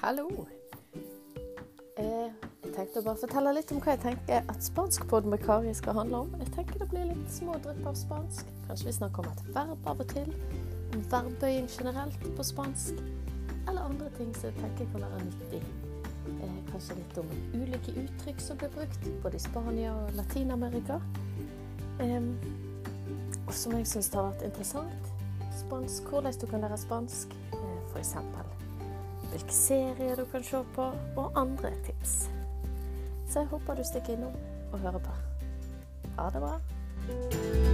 Hallo. Eh, jeg tenkte å bare fortelle litt om hva jeg tenker at Spanskpodden med Kari skal handle om. Jeg tenker det blir litt smådrypp av spansk. Kanskje vi snakker om et verb av og til. Om verbøying generelt på spansk. Eller andre ting som jeg tenker kan være nyttig. Eh, kanskje litt om ulike uttrykk som blir brukt både i Spania og Latin-Amerika. Og som jeg syns har vært interessant. Spansk, hvordan du kan lære spansk. Eh, F.eks hvilke serier du kan se på, og andre tips. Så jeg håper du stikker innom og hører på. Ha det bra.